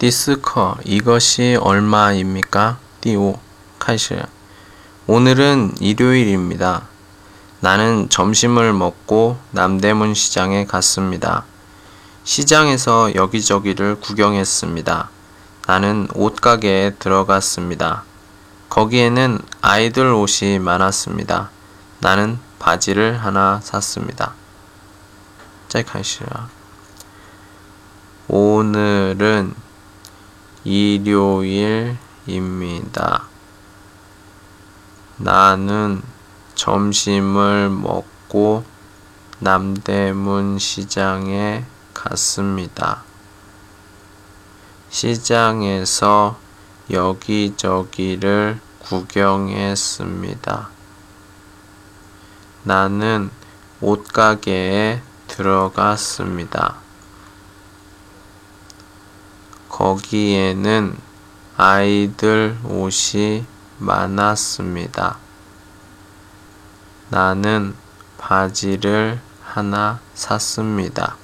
디스커 이것이 얼마입니까? 띠오 카이시 오늘은 일요일입니다. 나는 점심을 먹고 남대문 시장에 갔습니다. 시장에서 여기저기를 구경했습니다. 나는 옷가게에 들어갔습니다. 거기에는 아이들 옷이 많았습니다. 나는 바지를 하나 샀습니다. 짤카이시라 오늘은 일요일입니다. 나는 점심을 먹고 남대문 시장에 갔습니다. 시장에서 여기저기를 구경했습니다. 나는 옷가게에 들어갔습니다. 거기에는 아이들 옷이 많았습니다. 나는 바지를 하나 샀습니다.